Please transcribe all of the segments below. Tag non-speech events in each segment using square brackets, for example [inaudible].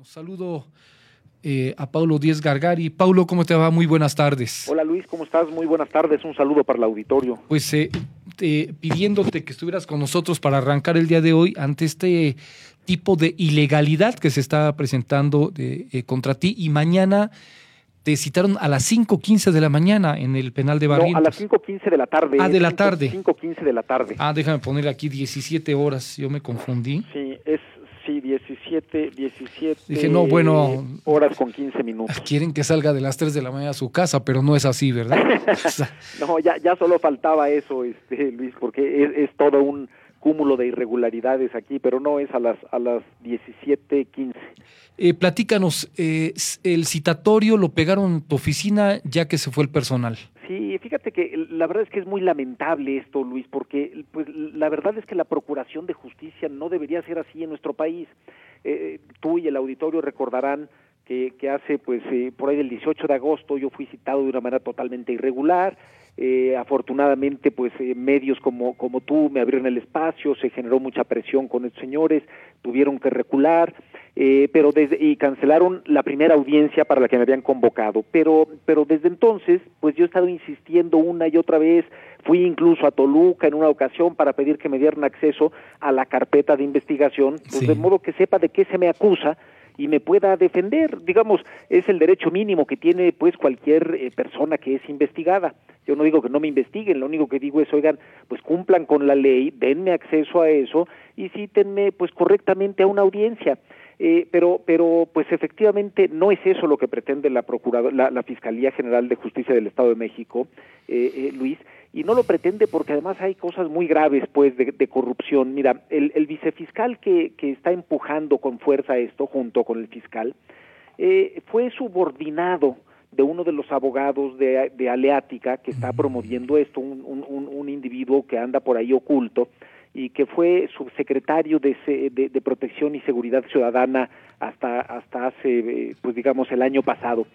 Bueno, saludo eh, a Paulo Díez Gargari. Paulo, ¿cómo te va? Muy buenas tardes. Hola Luis, ¿cómo estás? Muy buenas tardes. Un saludo para el auditorio. Pues eh, pidiéndote que estuvieras con nosotros para arrancar el día de hoy ante este tipo de ilegalidad que se está presentando eh, contra ti y mañana te citaron a las 5.15 de la mañana en el penal de Barrientos. No, a las 5.15 de la tarde. Ah, de la tarde. 5.15 de la tarde. Ah, déjame poner aquí 17 horas, yo me confundí. Sí, es sí, 17, 17 Dije, no, bueno, horas con 15 minutos. Quieren que salga de las 3 de la mañana a su casa, pero no es así, ¿verdad? [laughs] no, ya, ya solo faltaba eso, este, Luis, porque es, es todo un cúmulo de irregularidades aquí, pero no es a las a las 17:15. Eh, platícanos, eh, el citatorio lo pegaron en tu oficina ya que se fue el personal. Sí, fíjate que la verdad es que es muy lamentable esto, Luis, porque pues la verdad es que la procuración de justicia no debería ser así en nuestro país. Eh, tú y el auditorio recordarán que, que hace pues eh, por ahí del 18 de agosto yo fui citado de una manera totalmente irregular eh, afortunadamente, pues eh, medios como, como tú me abrieron el espacio, se generó mucha presión con estos señores, tuvieron que recular, eh, pero desde, y cancelaron la primera audiencia para la que me habían convocado. Pero, pero desde entonces, pues yo he estado insistiendo una y otra vez, fui incluso a Toluca en una ocasión para pedir que me dieran acceso a la carpeta de investigación, pues de modo que sepa de qué se me acusa y me pueda defender. Digamos, es el derecho mínimo que tiene pues cualquier eh, persona que es investigada. Yo no digo que no me investiguen, lo único que digo es, oigan, pues cumplan con la ley, denme acceso a eso y cítenme pues correctamente a una audiencia. Eh, pero, pero, pues efectivamente no es eso lo que pretende la, la, la Fiscalía General de Justicia del Estado de México, eh, eh, Luis, y no lo pretende porque además hay cosas muy graves, pues, de, de corrupción. Mira, el, el vicefiscal que, que, está empujando con fuerza esto, junto con el fiscal, eh, fue subordinado de uno de los abogados de, de Aleática que está promoviendo esto, un, un, un individuo que anda por ahí oculto, y que fue subsecretario de, de, Protección y Seguridad Ciudadana hasta, hasta hace, pues digamos, el año pasado.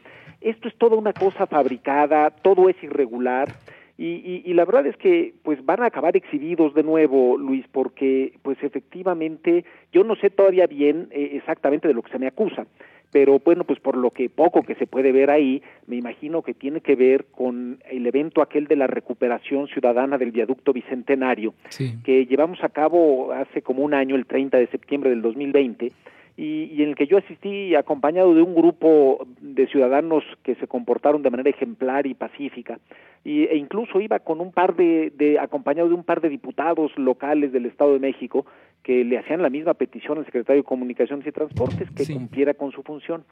Esto es toda una cosa fabricada, todo es irregular. Y, la verdad es que pues van a acabar exhibidos de nuevo, Luis, porque pues efectivamente yo no sé todavía bien eh, exactamente de lo que se me acusa, pero bueno, pues por lo que poco que se puede ver ahí, me imagino que tiene que ver con el evento aquel de la recuperación ciudadana del viaducto bicentenario, sí. que llevamos a cabo hace como un año, el 30 de septiembre del 2020, y, y, en el que yo asistí acompañado de un grupo de ciudadanos que se comportaron de manera ejemplar y pacífica, y, e incluso iba con un par de, de acompañado de un par de diputados locales del Estado de México que le hacían la misma petición al secretario de Comunicaciones y Transportes que Sí. cumpliera con su función.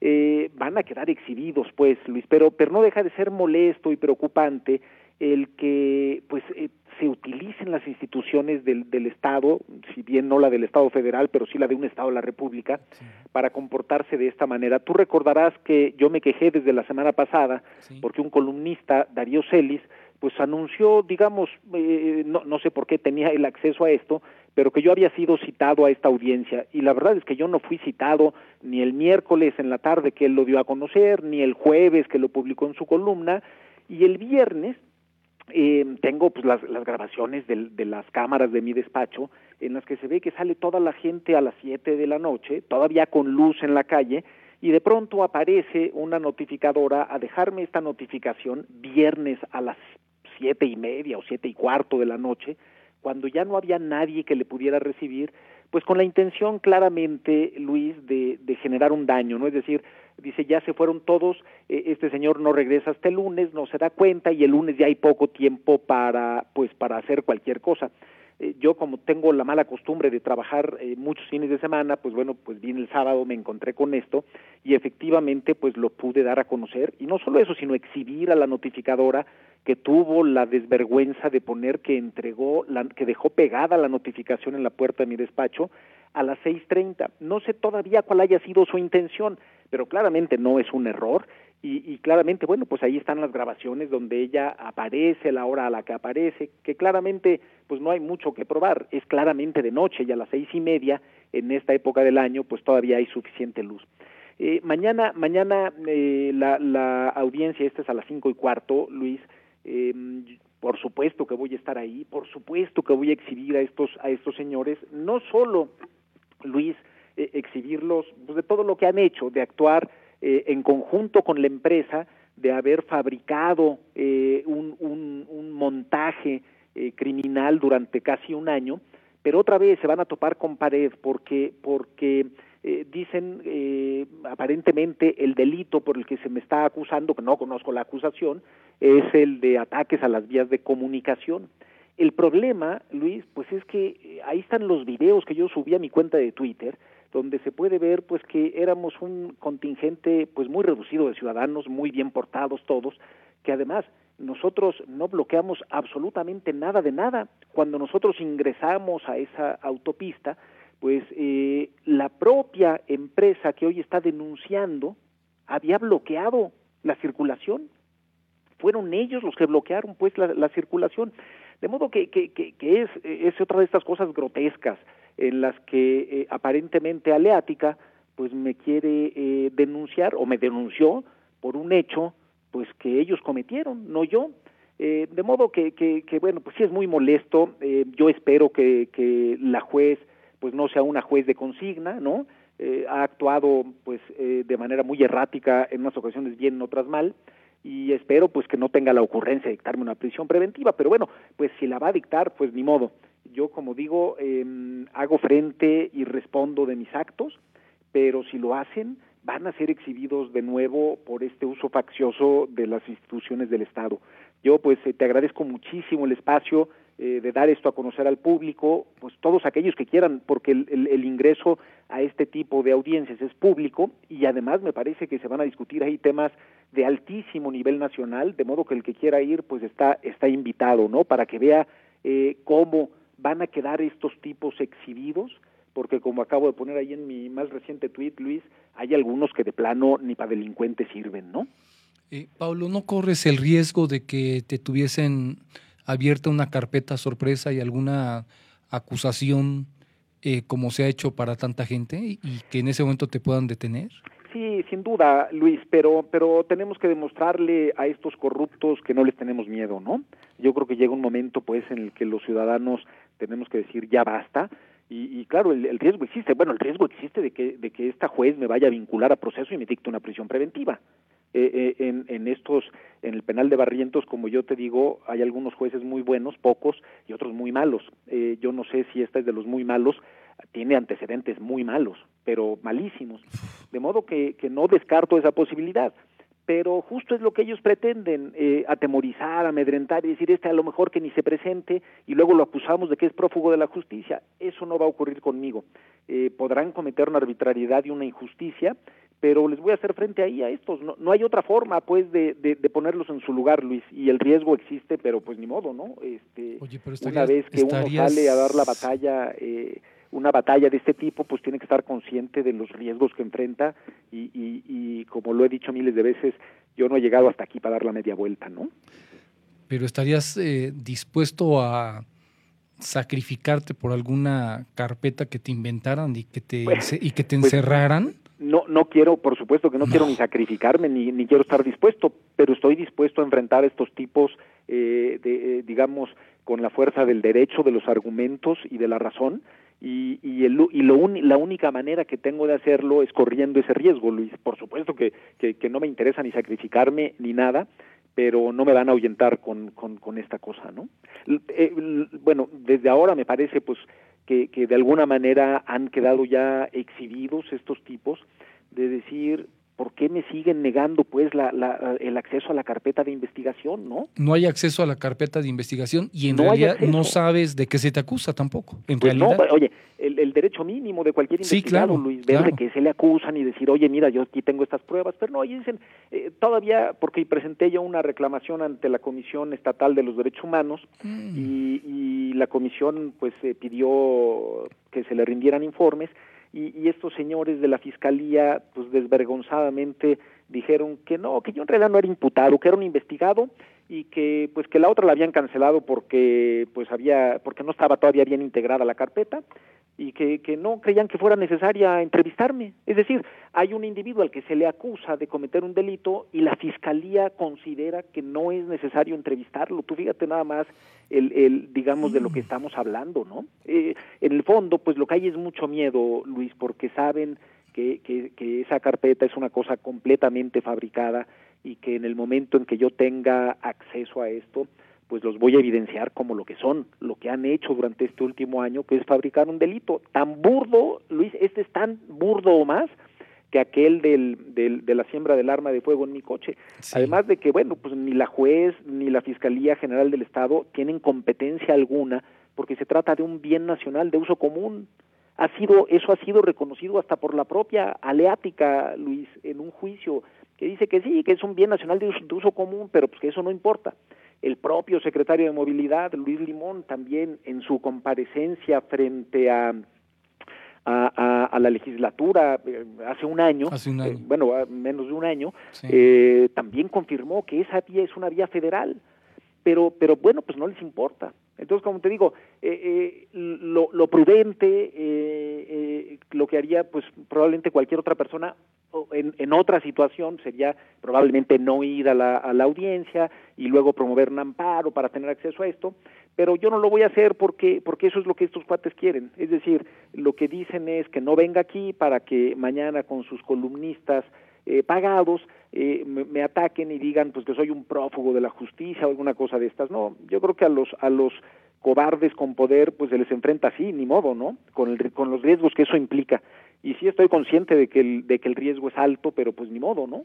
Eh, van a quedar exhibidos, pues, Luis, pero, pero no deja de ser molesto y preocupante el que, pues, eh, se utilicen las instituciones del, del Estado, si bien no la del Estado federal, pero sí la de un Estado de la República, Sí. para comportarse de esta manera. Tú recordarás que yo me quejé desde la semana pasada Sí. porque un columnista, Darío Celis, pues anunció, digamos, eh, no, no sé por qué tenía el acceso a esto, pero que yo había sido citado a esta audiencia y la verdad es que yo no fui citado ni el miércoles en la tarde que él lo dio a conocer, ni el jueves que lo publicó en su columna y el viernes eh, tengo pues las, grabaciones de, de, las cámaras de mi despacho en las que se ve que sale toda la gente a las 7 de la noche, todavía con luz en la calle, y de pronto aparece una notificadora a dejarme esta notificación viernes a las siete y media o siete y cuarto de la noche, cuando ya no había nadie que le pudiera recibir, pues con la intención claramente, Luis, de, de generar un daño, ¿no? Es decir, dice, ya se fueron todos, eh, este señor no regresa hasta el lunes, no se da cuenta y el lunes ya hay poco tiempo para, pues, para hacer cualquier cosa. Eh, yo como tengo la mala costumbre de trabajar eh, muchos fines de semana, pues bueno, pues vine el sábado, me encontré con esto y efectivamente pues lo pude dar a conocer y no solo eso, sino exhibir a la notificadora que tuvo la desvergüenza de poner que entregó, la, que dejó pegada la notificación en la puerta de mi despacho a las 6.30. No sé todavía cuál haya sido su intención, pero claramente no es un error. Y, y, claramente, bueno, pues ahí están las grabaciones donde ella aparece, la hora a la que aparece, que claramente, pues no hay mucho que probar, es claramente de noche y a las seis y media, en esta época del año, pues todavía hay suficiente luz. Eh, mañana, mañana eh, la, audiencia, esta es a las cinco y cuarto, Luis, eh, por supuesto que voy a estar ahí, por supuesto que voy a exhibir a estos, a estos señores, no solo, Luis, eh, exhibirlos pues, de todo lo que han hecho, de actuar eh, en conjunto con la empresa, de haber fabricado eh, un, un, montaje criminal durante casi un año, pero otra vez se van a topar con pared porque, porque dicen aparentemente el delito por el que se me está acusando, que no conozco la acusación, es el de ataques a las vías de comunicación. El problema, Luis, pues es que ahí están los videos que yo subí a mi cuenta de Twitter, donde se puede ver pues que éramos un contingente pues muy reducido de ciudadanos, muy bien portados todos, que además nosotros no bloqueamos absolutamente nada de nada. Cuando nosotros ingresamos a esa autopista, pues eh, la propia empresa que hoy está denunciando había bloqueado la circulación. Fueron ellos los que bloquearon pues la, la circulación. De modo que, que, que, que es, es otra de estas cosas grotescas en las que eh, aparentemente Aleática pues me quiere eh, denunciar o me denunció por un hecho pues que ellos cometieron, no yo. Eh, de modo que, que, que, bueno, pues sí es muy molesto. Eh, yo espero que, que la juez pues no sea una juez de consigna, ¿no? Eh, ha actuado pues de manera muy errática en unas ocasiones bien, en otras mal y espero pues que no tenga la ocurrencia de dictarme una prisión preventiva, pero bueno, pues si la va a dictar, pues ni modo yo como digo, eh, hago frente y respondo de mis actos, pero si lo hacen, van a ser exhibidos de nuevo por este uso faccioso de las instituciones del Estado. Yo pues eh, te agradezco muchísimo el espacio eh, de dar esto a conocer al público, pues todos aquellos que quieran, porque el, el, el, ingreso a este tipo de audiencias es público y además me parece que se van a discutir ahí temas de altísimo nivel nacional, de modo que el que quiera ir pues está, está invitado, ¿no? Para que vea eh, cómo van a quedar estos tipos exhibidos, porque como acabo de poner ahí en mi más reciente tweet, Luis, hay algunos que de plano ni para delincuentes sirven, ¿no? Eh, Pablo, ¿no corres el riesgo de que te tuviesen abierta una carpeta sorpresa y alguna acusación eh, como se ha hecho para tanta gente y que en ese momento te puedan detener? Sí, sin duda, Luis, pero pero tenemos que demostrarle a estos corruptos que no les tenemos miedo, ¿no? Yo creo que llega un momento, pues, en el que los ciudadanos tenemos que decir ya basta. Y, y claro, el, el, riesgo existe. Bueno, el riesgo existe de que de que esta juez me vaya a vincular a proceso y me dicte una prisión preventiva. Eh, eh, en, en estos, en el penal de Barrientos, como yo te digo, hay algunos jueces muy buenos, pocos, y otros muy malos. Eh, yo no sé si esta es de los muy malos, tiene antecedentes muy malos, pero malísimos. De modo que, que no descarto esa posibilidad. Pero justo es lo que ellos pretenden, eh, atemorizar, amedrentar y decir, este a lo mejor que ni se presente y luego lo acusamos de que es prófugo de la justicia. Eso no va a ocurrir conmigo. Eh, podrán cometer una arbitrariedad y una injusticia, pero les voy a hacer frente ahí a estos. No, no hay otra forma, pues, de, de, de, ponerlos en su lugar, Luis. Y el riesgo existe, pero pues ni modo, ¿no? Este, Oye, pero estarías, una vez que estarías... uno sale a dar la batalla... Eh, una batalla de este tipo, pues tiene que estar consciente de los riesgos que enfrenta y, y, y, como lo he dicho miles de veces, yo no he llegado hasta aquí para dar la media vuelta, ¿no? Pero estarías eh, dispuesto a sacrificarte por alguna carpeta que te inventaran y que te, pues, y que te encerraran? Pues, no, no quiero, por supuesto que no, no, quiero ni sacrificarme, ni, ni quiero estar dispuesto, pero estoy dispuesto a enfrentar estos tipos, eh, de, eh, digamos, con la fuerza del derecho, de los argumentos y de la razón, y, y, el, y lo un, la única manera que tengo de hacerlo es corriendo ese riesgo, Luis. Por supuesto que, que, no me interesa ni sacrificarme ni nada, pero no me van a ahuyentar con, con, con esta cosa, ¿no? Eh, bueno, desde ahora me parece pues que, que de alguna manera han quedado ya exhibidos estos tipos de decir ¿por qué me siguen negando pues la, la, el acceso a la carpeta de investigación, no? No hay acceso a la carpeta de investigación y en no realidad no sabes de qué se te acusa tampoco. En pues realidad. No, oye, el, el, derecho mínimo de cualquier investigado, sí, claro, Luis, claro. que se le acusan y decir, oye, mira, yo aquí tengo estas pruebas, pero no, y dicen, eh, todavía, porque presenté yo una reclamación ante la Comisión Estatal de los Derechos Humanos mm. y, y, la comisión pues eh, pidió que se le rindieran informes y, y, estos señores de la fiscalía, pues desvergonzadamente dijeron que no, que yo en realidad no era imputado, que era un investigado y que pues que la otra la habían cancelado porque pues había porque no estaba todavía bien integrada la carpeta, y que, que, no creían que fuera necesaria entrevistarme. Es decir, hay un individuo al que se le acusa de cometer un delito y la fiscalía considera que no es necesario entrevistarlo. Tú fíjate nada más el, el digamos, de lo que estamos hablando, ¿no? Eh, en el fondo, pues lo que hay es mucho miedo, Luis, porque saben que, que, que esa carpeta es una cosa completamente fabricada y que en el momento en que yo tenga acceso a esto, pues los voy a evidenciar como lo que son, lo que han hecho durante este último año, que es fabricar un delito tan burdo, Luis, este es tan burdo o más que aquel del, del, de la siembra del arma de fuego en mi coche. Además de que, bueno, pues ni la juez ni la Fiscalía General del Estado tienen competencia alguna porque se trata de un bien nacional de uso común. Ha sido, eso ha sido reconocido hasta por la propia Aleática, Luis, en un juicio que dice que sí, que es un bien nacional de uso, de uso común, pero pues que eso no importa. El propio secretario de Movilidad, Luis Limón, también en su comparecencia frente a, a, la legislatura eh, hace un año, eh, bueno, menos de un año, eh, también confirmó que esa vía es una vía federal, pero, pero bueno, pues no les importa. Entonces, como te digo, lo, lo, prudente, lo que haría, pues probablemente cualquier otra persona en, en, otra situación sería probablemente no ir a la, a la audiencia y luego promover un amparo para tener acceso a esto, pero yo no lo voy a hacer porque, porque eso es lo que estos cuates quieren. Es decir, lo que dicen es que no venga aquí para que mañana con sus columnistas eh, pagados eh, me, me, ataquen y digan pues que soy un prófugo de la justicia o alguna cosa de estas. No, yo creo que a los, a los cobardes con poder pues se les enfrenta así, ni modo, ¿no? Con, el, con los riesgos que eso implica y sí estoy consciente de que el, de que el riesgo es alto, pero pues ni modo, ¿no?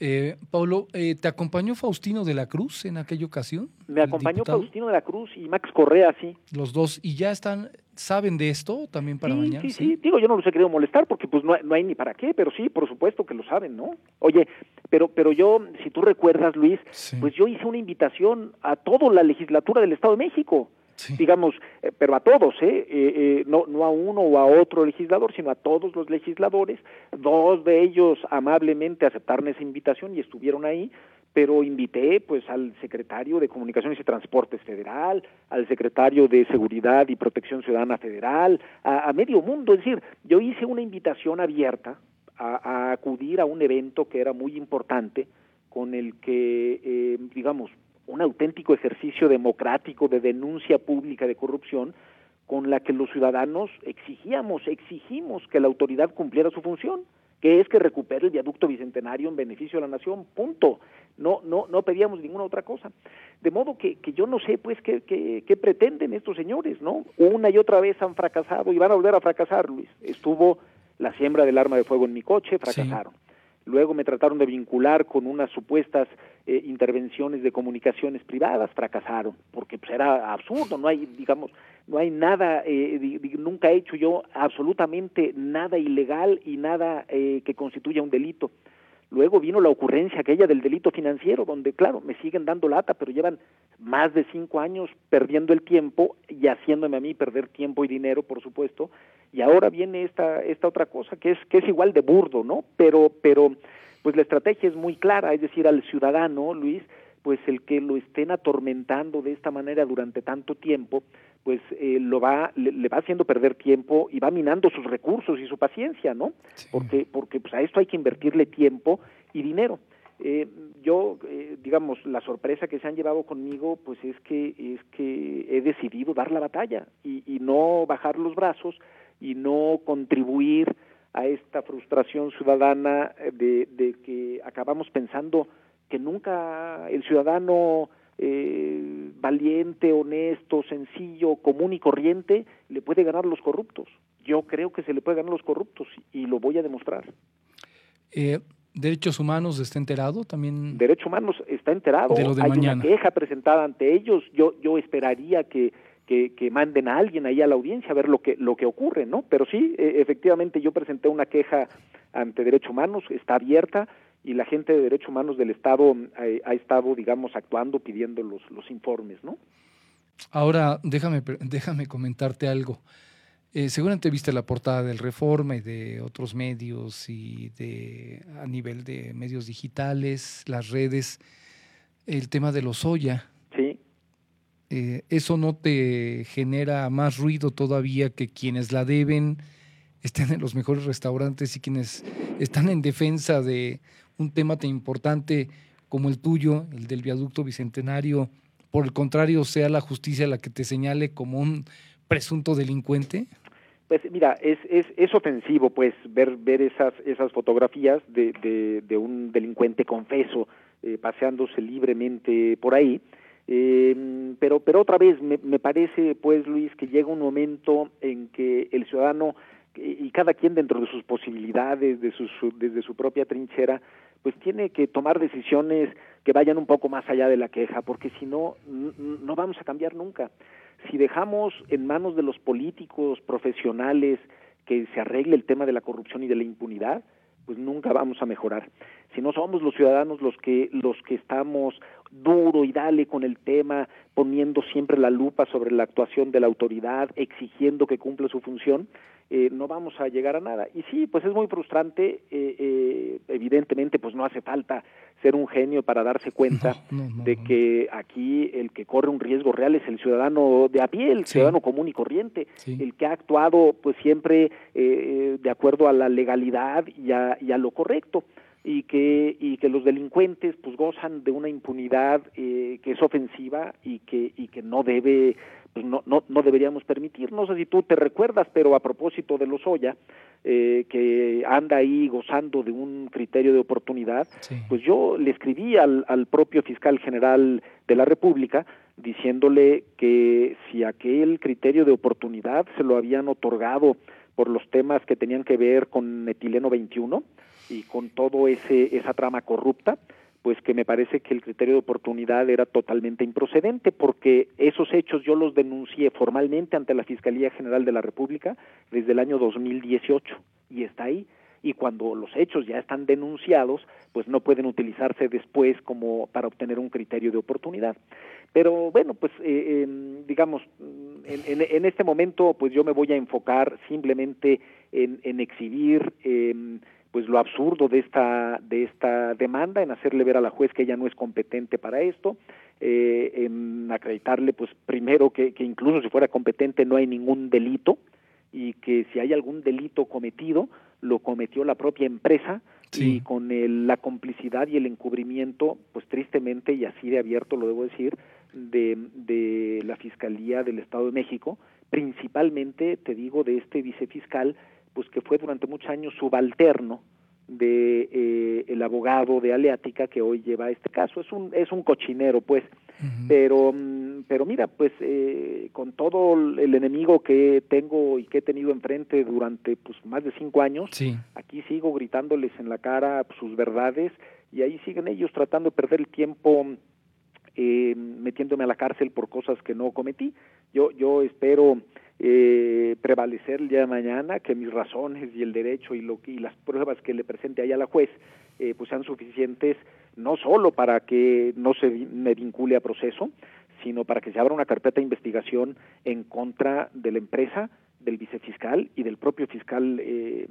Eh, Pablo, eh, ¿te acompañó Faustino de la Cruz en aquella ocasión? Me acompañó Faustino de la Cruz y Max Correa, sí. Los dos, ¿y ya están, saben de esto también para mañana? Sí, sí, digo, yo no los he querido molestar porque pues no, no hay ni para qué, pero sí, por supuesto que lo saben, ¿no? Oye, pero, pero yo, si tú recuerdas, Luis, pues yo hice una invitación a toda la legislatura del Estado de México digamos, eh, pero a todos, ¿eh? ¿eh? Eh, no, no a uno o a otro legislador, sino a todos los legisladores. Dos de ellos amablemente aceptaron esa invitación y estuvieron ahí, pero invité pues al secretario de Comunicaciones y Transportes Federal, al secretario de Seguridad y Protección Ciudadana Federal, a, medio mundo, es decir, yo hice una invitación abierta a, a, acudir a un evento que era muy importante, con el que, eh, digamos, un auténtico ejercicio democrático de denuncia pública de corrupción con la que los ciudadanos exigíamos, exigimos que la autoridad cumpliera su función, que es que recupere el viaducto bicentenario en beneficio de la nación, punto. No, no, no pedíamos ninguna otra cosa. De modo que, que yo no sé, pues, qué, qué, qué pretenden estos señores, ¿no? Una y otra vez han fracasado y van a volver a fracasar, Luis. Estuvo la siembra del arma de fuego en mi coche, fracasaron. Luego me trataron de vincular con unas supuestas eh, intervenciones de comunicaciones privadas, fracasaron, porque pues era absurdo, no hay, digamos, no hay nada, eh, nunca he hecho yo absolutamente nada ilegal y nada eh, que constituya un delito. Luego vino la ocurrencia aquella del delito financiero, donde, claro, me siguen dando lata, pero llevan más de cinco años perdiendo el tiempo y haciéndome a mí perder tiempo y dinero, por supuesto, y ahora viene esta esta otra cosa que es que es igual de burdo no pero pero pues la estrategia es muy clara es decir al ciudadano Luis pues el que lo estén atormentando de esta manera durante tanto tiempo pues eh, lo va le, va haciendo perder tiempo y va minando sus recursos y su paciencia no porque porque pues a esto hay que invertirle tiempo y dinero. Eh, yo, eh, digamos, la sorpresa que se han llevado conmigo, pues es que es que he decidido dar la batalla y, y no bajar los brazos y no contribuir a esta frustración ciudadana de, de que acabamos pensando que nunca el ciudadano eh, valiente, honesto, sencillo, común y corriente le puede ganar a los corruptos. Yo creo que se le puede ganar a los corruptos y lo voy a demostrar. Eh, ¿Derechos humanos está enterado también? Derechos humanos está enterado. De lo de Hay mañana. una queja presentada ante ellos. Yo, yo esperaría que que, que, manden a alguien ahí a la audiencia a ver lo que lo que ocurre, ¿no? Pero sí, e, efectivamente yo presenté una queja ante Derechos Humanos, está abierta y la gente de Derechos Humanos del Estado ha, eh, ha estado, digamos, actuando pidiendo los los informes, ¿no? Ahora déjame déjame comentarte algo. Eh, seguramente viste la portada del Reforma y de otros medios y de a nivel de medios digitales, las redes, el tema de los Oya. Sí eh, ¿eso no te genera más ruido todavía que quienes la deben estén en los mejores restaurantes y quienes están en defensa de un tema tan importante como el tuyo, el del viaducto bicentenario, por el contrario, sea la justicia la que te señale como un presunto delincuente? Pues mira, es, es, es ofensivo pues ver, ver esas, esas fotografías de, de, un delincuente confeso eh, paseándose libremente por ahí. Eh, pero, pero otra vez me, me parece pues Luis que llega un momento en que el ciudadano y cada quien dentro de sus posibilidades, de sus, desde su propia trinchera, pues tiene que tomar decisiones que vayan un poco más allá de la queja, porque si no, no vamos a cambiar nunca. Si dejamos en manos de los políticos profesionales que se arregle el tema de la corrupción y de la impunidad, pues nunca vamos a mejorar. Si no somos los ciudadanos los que los que estamos duro y dale con el tema, poniendo siempre la lupa sobre la actuación de la autoridad, exigiendo que cumpla su función, eh, no vamos a llegar a nada. Y sí, pues es muy frustrante, eh, eh, evidentemente, pues no hace falta ser un genio para darse cuenta de que aquí el que corre un riesgo real es el ciudadano de a pie, el ciudadano común y corriente, el que ha actuado pues siempre de acuerdo a la legalidad y a, y a lo correcto y que y que los delincuentes pues gozan de una impunidad que es ofensiva y que y que no debe pues no, no, no deberíamos permitir. No sé si tú te recuerdas, pero a propósito de Lozoya, eh, que anda ahí gozando de un criterio de oportunidad, pues yo le escribí al, al propio fiscal general de la República diciéndole que si aquel criterio de oportunidad se lo habían otorgado por los temas que tenían que ver con etileno 21 y con todo ese esa trama corrupta, pues que me parece que el criterio de oportunidad era totalmente improcedente porque esos hechos yo los denuncié formalmente ante la Fiscalía General de la República desde el año 2018 y está ahí y cuando los hechos ya están denunciados, pues no pueden utilizarse después como para obtener un criterio de oportunidad. Pero bueno, pues eh, digamos, en, en, este momento, pues yo me voy a enfocar simplemente en, en exhibir eh, pues lo absurdo de esta de esta demanda en hacerle ver a la juez que ella no es competente para esto eh, en acreditarle pues primero que, que incluso si fuera competente no hay ningún delito y que si hay algún delito cometido lo cometió la propia empresa y con el, la complicidad y el encubrimiento pues tristemente y así de abierto lo debo decir de, de la fiscalía del Estado de México principalmente te digo de este vicefiscal pues que fue durante muchos años subalterno de eh, el abogado de Aleática que hoy lleva este caso. Es un es un cochinero pues. Pero mm, pero mira pues eh, con todo el enemigo que tengo y que he tenido enfrente durante pues más de cinco años aquí sigo gritándoles en la cara sus verdades y ahí siguen ellos tratando de perder el tiempo eh, metiéndome a la cárcel por cosas que no cometí. Yo yo espero eh, prevalecer el día de mañana, que mis razones y el derecho y, lo, y las pruebas que le presente ahí a la juez eh, pues sean suficientes no solo para que no se me vincule a proceso, sino para que se abra una carpeta de investigación en contra de la empresa, del vicefiscal y del propio fiscal eh,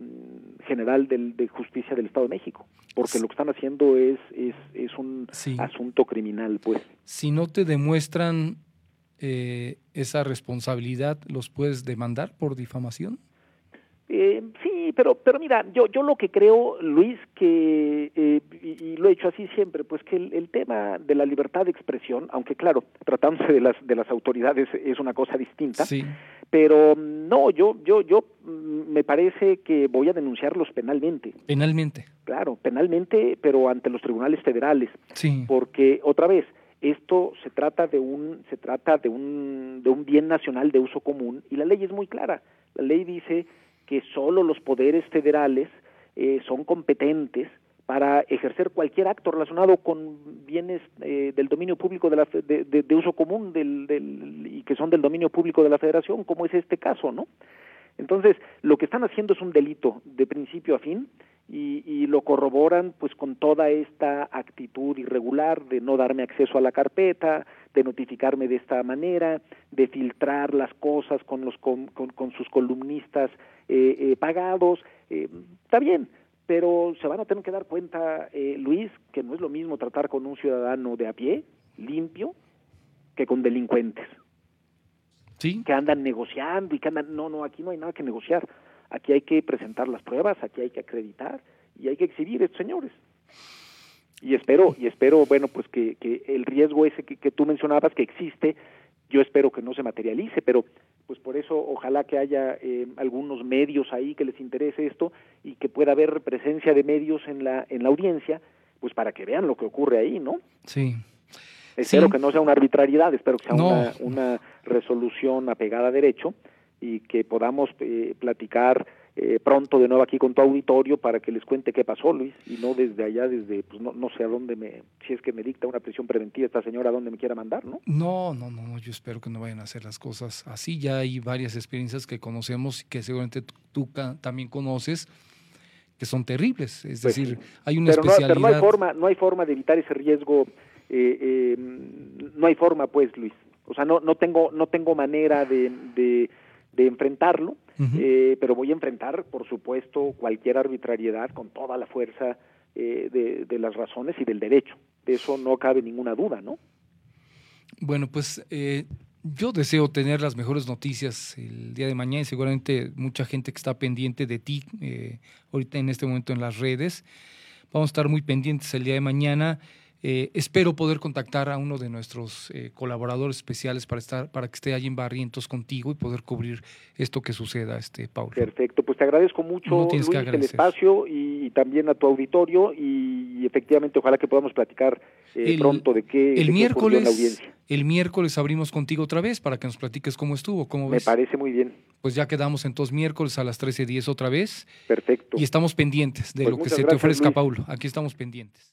general del, de justicia del Estado de México, porque lo que están haciendo es, es, es un asunto criminal, pues. Si no te demuestran eh, esa responsabilidad los puedes demandar por difamación? Eh, sí, pero pero mira, yo yo lo que creo, Luis, que eh, y, lo he hecho así siempre, pues que el, tema de la libertad de expresión, aunque claro, tratándose de las de las autoridades es una cosa distinta, sí. pero no, yo yo yo mm, me parece que voy a denunciarlos penalmente. Penalmente. Claro, penalmente, pero ante los tribunales federales. Sí. Porque otra vez, esto se trata de un se trata de un de un bien nacional de uso común y la ley es muy clara la ley dice que solo los poderes federales eh, son competentes para ejercer cualquier acto relacionado con bienes eh, del dominio público de, la, de, de, uso común del, del, y que son del dominio público de la federación como es este caso no entonces lo que están haciendo es un delito de principio a fin y, y, lo corroboran pues con toda esta actitud irregular de no darme acceso a la carpeta, de notificarme de esta manera, de filtrar las cosas con los con, con, sus columnistas eh, eh, pagados, eh, está bien, pero se van a tener que dar cuenta, eh, Luis, que no es lo mismo tratar con un ciudadano de a pie, limpio, que con delincuentes. Sí. Que andan negociando y que andan... No, no, aquí no hay nada que negociar. Aquí hay que presentar las pruebas, aquí hay que acreditar y hay que exhibir a estos señores. Y espero, y espero, bueno, pues que, que el riesgo ese que, que tú mencionabas que existe, yo espero que no se materialice, pero pues por eso ojalá que haya eh, algunos medios ahí que les interese esto y que pueda haber presencia de medios en la en la audiencia, pues para que vean lo que ocurre ahí, ¿no? Sí. Espero Sí. que no sea una arbitrariedad, espero que sea No. una, una resolución apegada a derecho y que podamos eh, platicar eh, pronto de nuevo aquí con tu auditorio para que les cuente qué pasó, Luis, y no desde allá, desde, pues no, no sé a dónde me, si es que me dicta una prisión preventiva esta señora, a dónde me quiera mandar, ¿no? No, no, no, no, yo espero que no vayan a hacer las cosas así. Ya hay varias experiencias que conocemos y que seguramente tú, también conoces que son terribles. Es Pues decir, hay una pero no, especialidad. pero no hay forma no hay forma de evitar ese riesgo eh, eh, no hay forma pues Luis o sea no no tengo no tengo manera de, de, de enfrentarlo eh, pero voy a enfrentar por supuesto cualquier arbitrariedad con toda la fuerza eh, de, de las razones y del derecho de eso no cabe ninguna duda no Bueno, pues eh, yo deseo tener las mejores noticias el día de mañana y seguramente mucha gente que está pendiente de ti eh, ahorita en este momento en las redes. Vamos a estar muy pendientes el día de mañana. Eh, espero poder contactar a uno de nuestros eh, colaboradores especiales para estar, para que esté allí en Barrientos contigo y poder cubrir esto que suceda, este Paulo. perfecto pues te agradezco mucho No Luis el espacio y, también a tu auditorio y, efectivamente ojalá que podamos platicar eh, El- pronto de qué, de El qué ocurrió en la miércoles, audiencia el miércoles abrimos contigo otra vez para que nos platiques cómo estuvo, cómo me ves. parece muy bien Pues ya quedamos entonces miércoles a las 13.10 otra vez perfecto y estamos pendientes de Pues lo que se te ofrezca, Luis. Paulo. Aquí estamos pendientes.